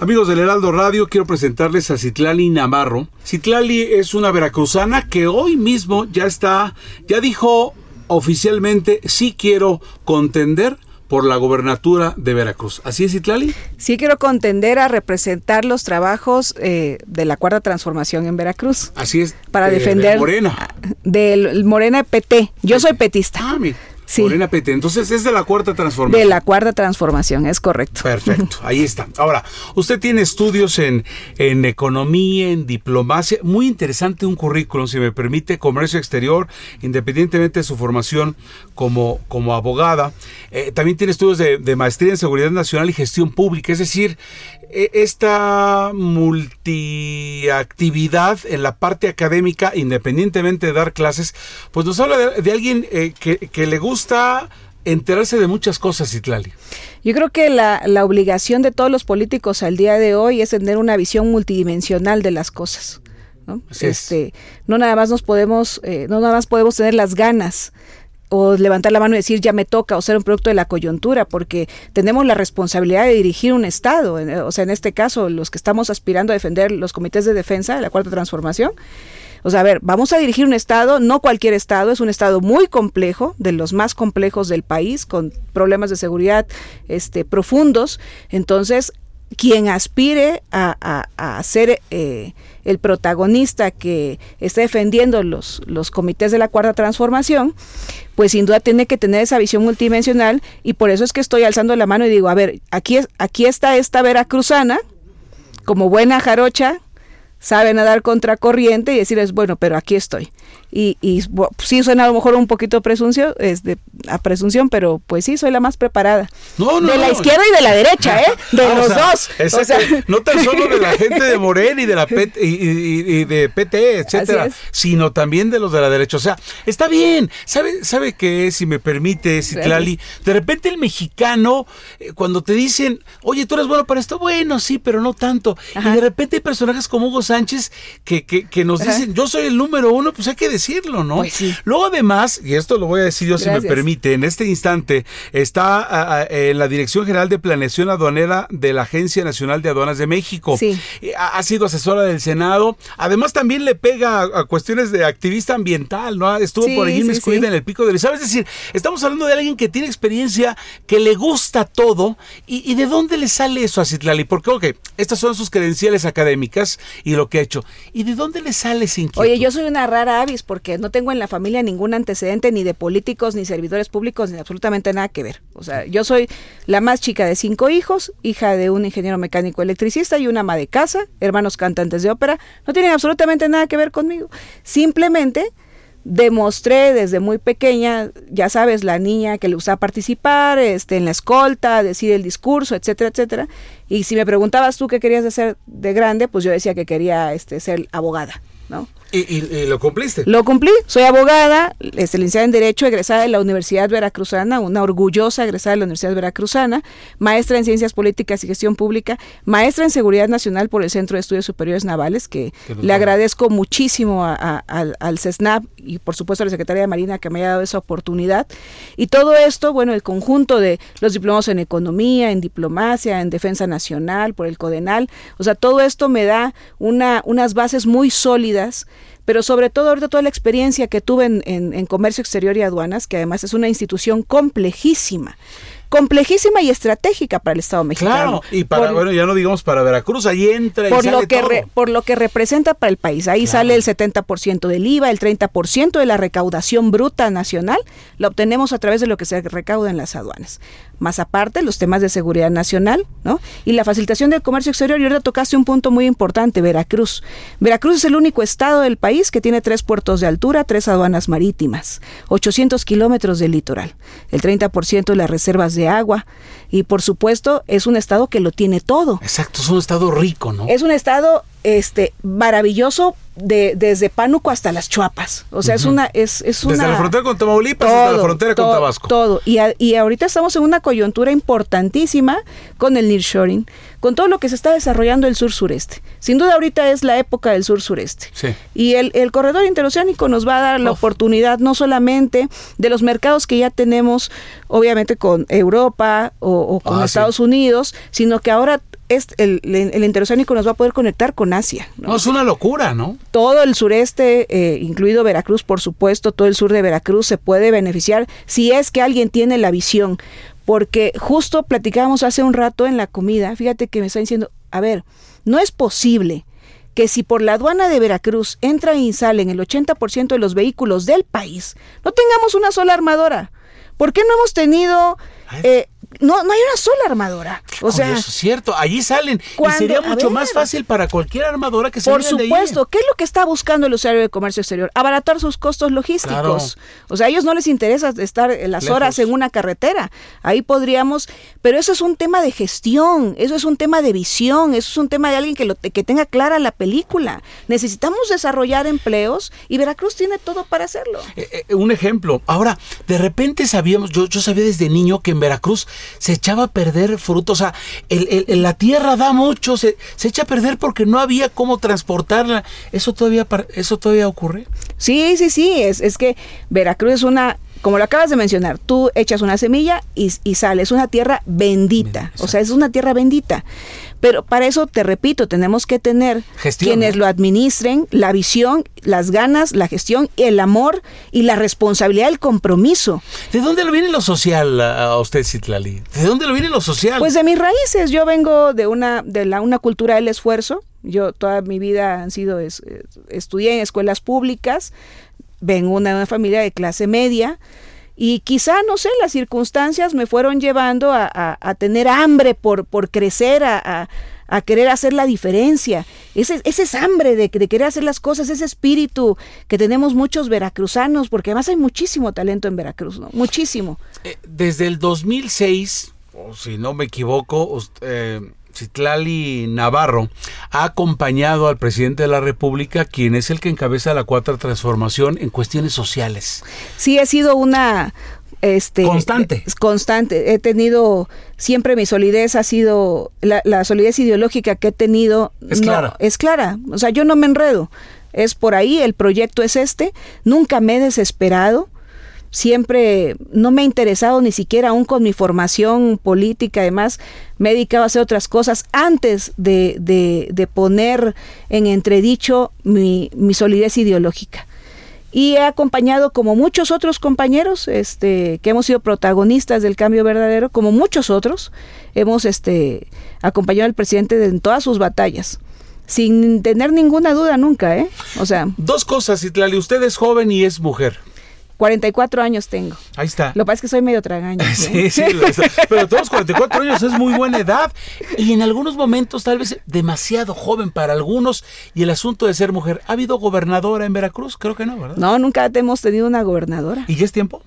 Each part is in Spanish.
Amigos del Heraldo Radio, quiero presentarles a Citlali Navarro. Citlali es una veracruzana que hoy mismo ya está, ya dijo oficialmente, sí quiero contender por la gobernatura de Veracruz. ¿Así es, Citlali? Sí quiero contender a representar los trabajos eh, de la Cuarta Transformación en Veracruz. Así es. Para de- de defender... Morena. Del Morena PT. Yo soy petista. Ah, mira. Sí. Morena. Entonces es de la cuarta transformación. De la Cuarta Transformación, es correcto. Perfecto, ahí está. Ahora, usted tiene estudios en, en economía, en diplomacia, muy interesante un currículum, si me permite, comercio exterior, independientemente de su formación como, como abogada. Eh, también tiene estudios de, de maestría en seguridad nacional y gestión pública, es decir, esta multiactividad en la parte académica, independientemente de dar clases, pues nos habla de, de alguien eh, que, que le gusta enterarse de muchas cosas, Itlali. Yo creo que la, la obligación de todos los políticos al día de hoy es tener una visión multidimensional de las cosas. ¿no? Así es. este, no nada más nos podemos, eh, no nada más podemos tener las ganas o levantar la mano y decir ya me toca o ser un producto de la coyuntura, porque tenemos la responsabilidad de dirigir un Estado. O sea, en este caso, los que estamos aspirando a defender los comités de defensa de la Cuarta Transformación, o sea, a ver, vamos a dirigir un Estado, no cualquier Estado, es un Estado muy complejo, de los más complejos del país, con problemas de seguridad este, profundos. Entonces, quien aspire a, a- a ser eh, el protagonista que esté defendiendo los, los comités de la Cuarta Transformación, pues sin duda tiene que tener esa visión multidimensional y por eso es que estoy alzando la mano y digo, a ver, aquí, es- aquí está esta veracruzana, como buena jarocha, sabe nadar contracorriente y decirles, bueno, pero aquí estoy. Y, y bu- sí suena a lo mejor un poquito presunción, es de, a presunción, pero pues sí, soy la más preparada. No, no, de la no. izquierda y de la derecha, ¿eh? De Ah, o los sea, dos. O exacto. sea, no tan solo de la gente de Morena y de la PT, y, y- y de PT, etcétera, sino también de los de la derecha. O sea, está bien. ¿Sabe, sabe qué? Si me permite, Citlali, de repente el mexicano, eh, cuando te dicen, oye, tú eres bueno para esto, bueno, sí, pero no tanto. Ajá. Y de repente hay personajes como Hugo Sánchez que, que, que nos Ajá. dicen, yo soy el número uno, pues hay que decirlo, ¿no? Pues sí. Luego además, y esto lo voy a decir yo si me permite, en este instante está en la Dirección General de Planeación Aduanera de la Agencia Nacional de Aduanas de México. Sí. Eh, Ha, ha sido asesora del Senado. Además también le pega a, a cuestiones de activista ambiental, ¿no? Estuvo Sí, por allí sí, inmiscuida en el pico del ¿Sabes? Es decir, estamos hablando de alguien que tiene experiencia, que le gusta todo. ¿Y, y de dónde le sale eso a Citlali? Porque, ok, estas son sus credenciales académicas y lo que ha hecho. ¿Y de dónde le sale inquietud? Oye, yo soy una rara avis porque no tengo en la familia ningún antecedente ni de políticos, ni servidores públicos, ni absolutamente nada que ver. O sea, yo soy la más chica de cinco hijos, hija de un ingeniero mecánico electricista y una ama de casa, hermanos cantantes de ópera. No tienen absolutamente nada que ver conmigo. Simplemente demostré desde muy pequeña, ya sabes, la niña que le gustaba participar, este, en la escolta, decir el discurso, etcétera, etcétera. Y si me preguntabas tú qué querías hacer de grande, pues yo decía que quería este, ser abogada, ¿no? ¿Y, y- y lo cumpliste? Lo cumplí, soy abogada, licenciada en Derecho, egresada de la Universidad Veracruzana, una orgullosa egresada de la Universidad Veracruzana, maestra en Ciencias Políticas y Gestión Pública, maestra en Seguridad Nacional por el Centro de Estudios Superiores Navales, que le agradezco muchísimo a- a- al, al CESNAP y por supuesto a la Secretaría de Marina que me haya dado esa oportunidad. Y todo esto, bueno, el conjunto de los diplomados en Economía, en Diplomacia, en Defensa Nacional, por el CODENAL, o sea, todo esto me da una, unas bases muy sólidas pero sobre todo ahorita toda la experiencia que tuve en, en comercio exterior y aduanas, que además es una institución complejísima complejísima y estratégica para el Estado mexicano. Claro, y para, bueno, ya no digamos para Veracruz, ahí entra y por sale lo que todo. por lo que representa para el país. Ahí sale el 70% del IVA, el 30% de la recaudación bruta nacional, la obtenemos a través de lo que se recauda en las aduanas. Más aparte, los temas de seguridad nacional, ¿no? Y la facilitación del comercio exterior. Y ahora tocaste un punto muy importante, Veracruz. Veracruz es el único estado del país que tiene tres puertos de altura, tres aduanas marítimas, 800 kilómetros de litoral, el 30% de las reservas de agua y por supuesto es un estado que lo tiene todo. Exacto, es un estado rico, ¿no? Es un estado este maravilloso de, desde Pánuco hasta las Chuapas. O sea, es una es, es una Desde la frontera con Tamaulipas hasta la frontera con todo, Tabasco. Todo. Y, a- y ahorita estamos en una coyuntura importantísima con el nearshoring, con todo lo que se está desarrollando el sur-sureste. Sin duda ahorita es la época del sur-sureste. Sí. Y el, el corredor interoceánico nos va a dar la oportunidad no solamente de los mercados que ya tenemos, obviamente con Europa o, o con Ah, sí. Estados Unidos, sino que ahora es el, el, interoceánico nos va a poder conectar con Asia. ¿no? No, es una locura, ¿no? todo el sureste, eh, incluido Veracruz, por supuesto, todo el sur de Veracruz se puede beneficiar si es que alguien tiene la visión. Porque justo platicábamos hace un rato en la comida, fíjate que me está diciendo, a ver, no es posible que si por la aduana de Veracruz entran y salen el 80% de los vehículos del país, no tengamos una sola armadora. ¿Por qué no hemos tenido... Eh, no, no hay una sola armadora. O sea, Curioso, es cierto, allí salen. Y sería mucho ver. más fácil para cualquier armadora que se Por de supuesto, ¿qué es lo que está buscando el usuario de comercio exterior? Abaratar sus costos logísticos. O sea, a ellos no les interesa estar las Lejos. horas en una carretera. Ahí podríamos, pero eso es un tema de gestión, eso es un tema de visión, eso es un tema de alguien que, lo, que tenga clara la película. Necesitamos desarrollar empleos y Veracruz tiene todo para hacerlo. Eh, eh, un ejemplo. Ahora, de repente sabíamos, yo, yo sabía desde niño que en Veracruz se echaba a perder fruto. O sea, el- el- la tierra da mucho, se, se echa a perder porque no había cómo transportarla. ¿Eso todavía, eso todavía ocurre? Sí, sí, sí, es, es que Veracruz es una, como lo acabas de mencionar, tú echas una semilla y, y sale, es una tierra bendita, o sea, es una tierra bendita. Pero para eso, te repito, tenemos que tener Gestión, quienes ¿no? lo administren, la visión, las ganas, la gestión, el amor y la responsabilidad, el compromiso. ¿De dónde le viene lo social a, usted, Citlali? ¿De dónde le viene lo social? Pues de mis raíces, yo vengo de una, de la, una cultura del esfuerzo. Yo toda mi vida han sido, es- eh, estudié en escuelas públicas, vengo de una familia de clase media y quizá, no sé, las circunstancias me fueron llevando a, a- tener hambre por, por crecer, a, a- querer hacer la diferencia. Ese, ese es hambre de, de querer hacer las cosas, ese espíritu que tenemos muchos veracruzanos, porque además hay muchísimo talento en Veracruz, ¿no? Muchísimo. Eh, desde el 2006, o si no me equivoco, us- eh, Citlali Navarro ha acompañado al presidente de la República, quien es el que encabeza la cuarta transformación en cuestiones sociales. sí he sido una este Constante. es constante he tenido siempre mi solidez ha sido la, la solidez ideológica que he tenido Es no, clara. es clara o sea yo no me enredo es por ahí el proyecto es este nunca me he desesperado siempre no me ha interesado ni siquiera aún con mi formación política, además me he dedicado a hacer otras cosas antes de, de- poner en entredicho mi, mi solidez ideológica. Y he acompañado como muchos otros compañeros, este, que hemos sido protagonistas del cambio verdadero, como muchos otros, hemos este, acompañado al presidente en todas sus batallas, sin tener ninguna duda nunca, ¿eh? O sea, Dos cosas, Citlali. Usted es joven y es mujer. 44 años tengo. Ahí está. Lo que pasa es que soy medio tragaño. ¿eh? Sí, sí, lo está. pero todos 44 años es muy buena edad y en algunos momentos tal vez demasiado joven para algunos y el asunto de ser mujer. ¿Ha habido gobernadora en Veracruz? Creo que no, ¿verdad? No, nunca hemos tenido una gobernadora. ¿Y ya es tiempo?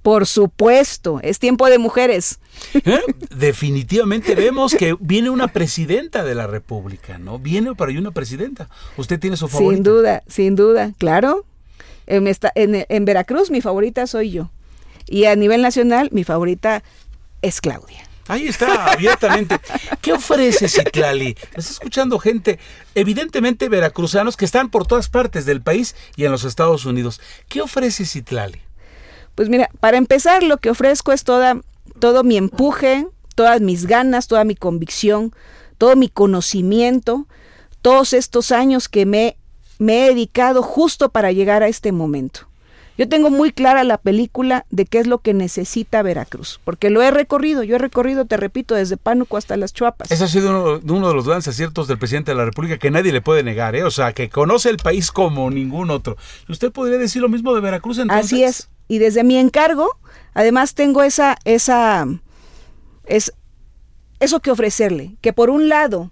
Por supuesto, es tiempo de mujeres. ¿Eh? Definitivamente vemos que viene una presidenta de la República, ¿no? Viene para ahí una presidenta. ¿Usted tiene su favorita? Sin duda, sin duda, claro. En, esta- en- en Veracruz mi favorita soy yo. Y a nivel nacional mi favorita es Claudia. Ahí está, abiertamente. ¿Qué ofrece Citlali? Está escuchando gente, evidentemente veracruzanos que están por todas partes del país y en los Estados Unidos. ¿Qué ofrece Citlali? Pues mira, para empezar lo que ofrezco es toda, todo mi empuje, todas mis ganas, toda mi convicción, todo mi conocimiento, todos estos años que me he me he dedicado justo para llegar a este momento. Yo tengo muy clara la película de qué es lo que necesita Veracruz, porque lo he recorrido, yo he recorrido, te repito, desde Pánuco hasta las Chuapas. Ese ha sido uno, uno, de los grandes aciertos del presidente de la República que nadie le puede negar, ¿eh? o sea, que conoce el país como ningún otro. ¿Usted podría decir lo mismo de Veracruz entonces? Así es, y desde mi encargo, además tengo esa, esa, es, eso que ofrecerle, que por un lado,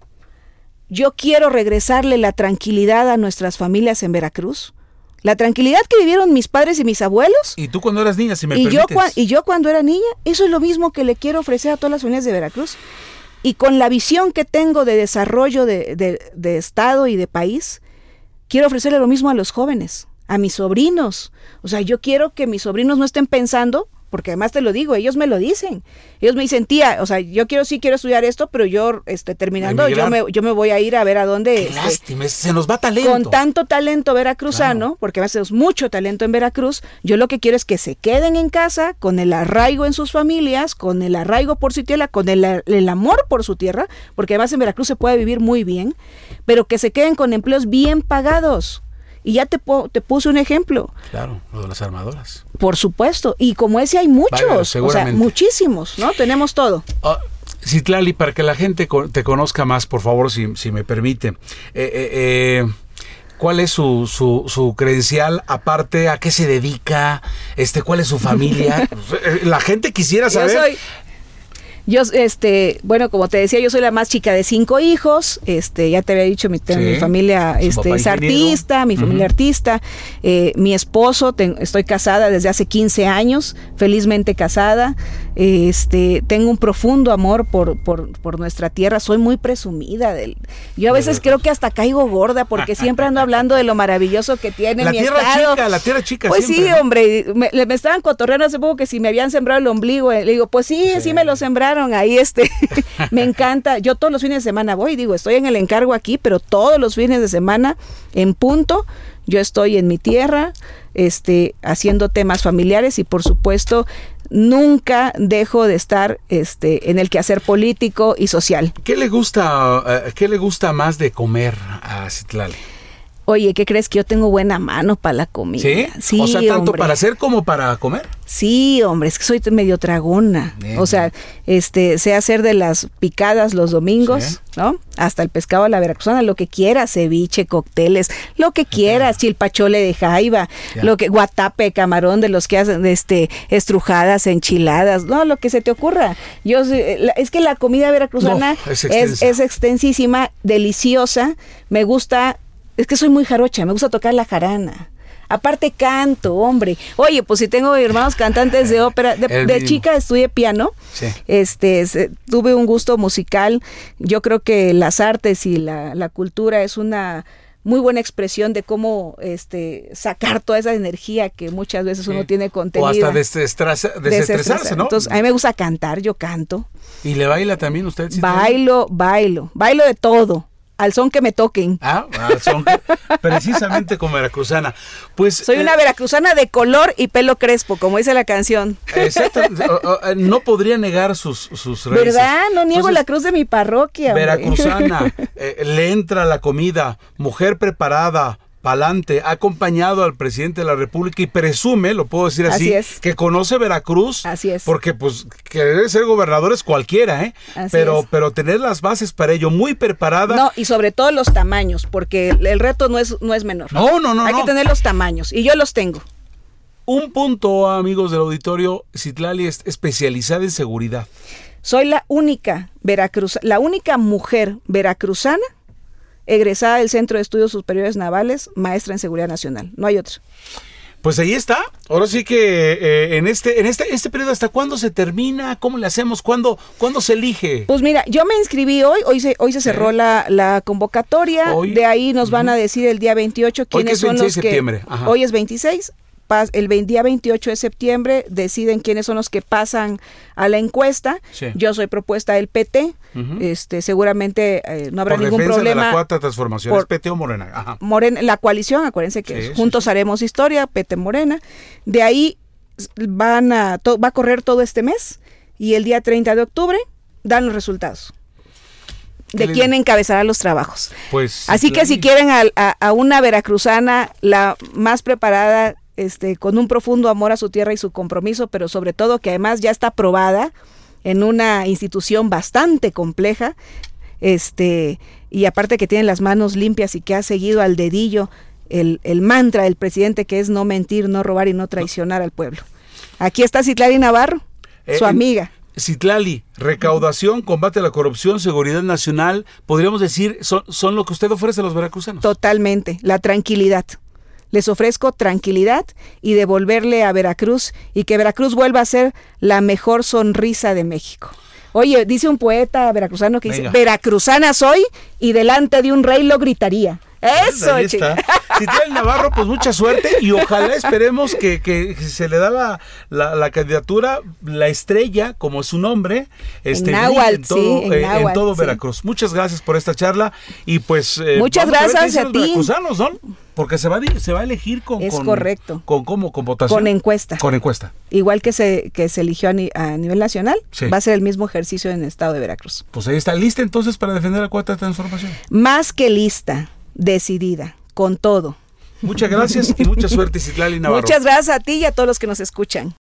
yo quiero regresarle la tranquilidad a nuestras familias en Veracruz, la tranquilidad que vivieron mis padres y mis abuelos. Y tú cuando eras niña, si me y permites. Yo, y yo cuando era niña, eso es lo mismo que le quiero ofrecer a todas las familias de Veracruz. Y con la visión que tengo de desarrollo de, de, de Estado y de país, quiero ofrecerle lo mismo a los jóvenes, a mis sobrinos. O sea, yo quiero que mis sobrinos no estén pensando porque además te lo digo, ellos me lo dicen. Ellos me dicen, tía, o sea, yo quiero sí quiero estudiar esto, pero yo este terminando yo me, yo me voy a ir a ver a dónde Qué este, se nos va talento. Con tanto talento veracruzano, claro. porque a veces mucho talento en Veracruz, yo lo que quiero es que se queden en casa con el arraigo en sus familias, con el arraigo por su tierra, con el, el amor por su tierra, porque además en Veracruz se puede vivir muy bien, pero que se queden con empleos bien pagados. Y ya te, te puse un ejemplo. Claro, lo de las armadoras. Por supuesto. Y como ese hay muchos, Vaya, o sea, muchísimos, ¿no? Tenemos todo. Uh, Citlali, para que la gente te conozca más, por favor, si, si me permite. Eh, eh, eh, ¿Cuál es su, su, su, credencial? Aparte, ¿a qué se dedica? Este, ¿Cuál es su familia? la gente quisiera saber. Yo soy, yo, este, bueno, como te decía, yo soy la más chica de cinco hijos. Este, ya te había dicho, mi, sí. mi familia este, es artista, mi familia uh -huh. artista. Eh, mi esposo, te, estoy casada desde hace 15 años, felizmente casada. Este, tengo un profundo amor por, por, por nuestra tierra. Soy muy presumida. Del, yo a veces creo que hasta caigo gorda porque siempre ando hablando de lo maravilloso que tiene la mi tierra estado. chica, la tierra chica. Pues siempre, sí, ¿no? hombre. Me, me, estaban cotorreando hace poco que si me habían sembrado el ombligo. Le digo, pues sí, sí, sí me lo sembraron ahí este me encanta yo todos los fines de semana voy digo estoy en el encargo aquí pero todos los fines de semana en punto yo estoy en mi tierra este haciendo temas familiares y por supuesto nunca dejo de estar este en el quehacer político y social ¿Qué le gusta uh, qué le gusta más de comer a Citlali? Oye, ¿qué crees que yo tengo buena mano para la comida? ¿Sí? sí o sea, tanto hombre. para hacer como para comer. Sí, hombre, es que soy medio tragona. Bien. O sea, este, sé hacer de las picadas los domingos, sí. ¿no? Hasta el pescado a la veracruzana, lo que quieras, ceviche, cócteles, lo que quieras, chilpachole de jaiba, ya. lo que guatape, camarón de los que hacen este estrujadas, enchiladas, no, lo que se te ocurra. Yo es que la comida veracruzana no, es, es, es extensísima, deliciosa, me gusta es que soy muy jarocha, me gusta tocar la jarana. Aparte canto, hombre. Oye, pues si tengo hermanos cantantes de ópera, de, de chica estudié piano. Sí. Este, se, tuve un gusto musical. Yo creo que las artes y la, la cultura es una muy buena expresión de cómo este sacar toda esa energía que muchas veces sí. uno tiene contenida. O hasta desestresa, desestresarse, ¿no? Entonces, a mí me gusta cantar, yo canto. ¿Y le baila también usted? ¿sí bailo, bailo, bailo de todo al son que me toquen. Ah, al son que, precisamente como veracruzana. Pues soy eh, una veracruzana de color y pelo crespo, como dice la canción. Exacto. no podría negar sus sus raíces. ¿Verdad? No niego Entonces, la cruz de mi parroquia. Veracruzana, eh, le entra la comida, mujer preparada, Palante ha acompañado al presidente de la República y presume, lo puedo decir así, así es. que conoce Veracruz. Así es. Porque pues querer ser gobernador es cualquiera, ¿eh? Así pero, es. pero tener las bases para ello muy preparada. No, y sobre todo los tamaños, porque el reto no es, no es menor. No, no, no. Hay no. que tener los tamaños, y yo los tengo. Un punto, amigos del auditorio, Citlali es especializada en seguridad. Soy la única veracruz, la única mujer veracruzana egresada del Centro de Estudios Superiores Navales, maestra en Seguridad Nacional. No hay otra. Pues ahí está. Ahora sí que eh, en este en este este periodo hasta cuándo se termina, cómo le hacemos, cuándo cuándo se elige. Pues mira, yo me inscribí hoy, hoy se hoy se cerró la, la, convocatoria, hoy, de ahí nos van a decir el día 28 quiénes es son los que septiembre. hoy es 26 el día 28 de septiembre deciden quiénes son los que pasan a la encuesta. Sí. Yo soy propuesta del PT. Uh -huh. este, seguramente eh, no habrá por ningún problema. De la cuarta transformación. Por, ¿Es PT o Morena? Ajá. Morena? La coalición, acuérdense que sí, juntos sí, haremos historia, PT Morena. De ahí van a va a correr todo este mes y el día 30 de octubre dan los resultados. de quién encabezará los trabajos. Pues, Así que si quieren a, a, una veracruzana, la más preparada, este, con un profundo amor a su tierra y su compromiso, pero sobre todo que además ya está aprobada en una institución bastante compleja, este, y aparte que tiene las manos limpias y que ha seguido al dedillo el, el mantra del presidente que es no mentir, no robar y no traicionar al pueblo. Aquí está Citlali Navarro, su eh, amiga. Citlali, recaudación, combate a la corrupción, seguridad nacional, podríamos decir, son, son lo que usted ofrece a los veracruzanos. Totalmente, la tranquilidad. Les ofrezco tranquilidad y devolverle a Veracruz y que Veracruz vuelva a ser la mejor sonrisa de México. Oye, dice un poeta veracruzano que dice, veracruzana soy y delante de un rey lo gritaría. Eso, Ahí está. Si tiene el Navarro, pues mucha suerte y ojalá esperemos que, se le da la, candidatura, la estrella, como es su nombre, este, en, todo, en, todo Veracruz. Muchas gracias por esta charla y pues... Eh, Muchas gracias a, ti. Porque se va, a, se va a elegir con... Es correcto. Con, cómo, con votación. Con encuesta. Con encuesta. Igual que se, que se eligió a, nivel nacional, va a ser el mismo ejercicio en el estado de Veracruz. Pues ahí está, lista entonces para defender la cuarta transformación. Más que lista decidida, con todo. Muchas gracias y mucha suerte, Citlali Navarro. Muchas gracias a ti y a todos los que nos escuchan.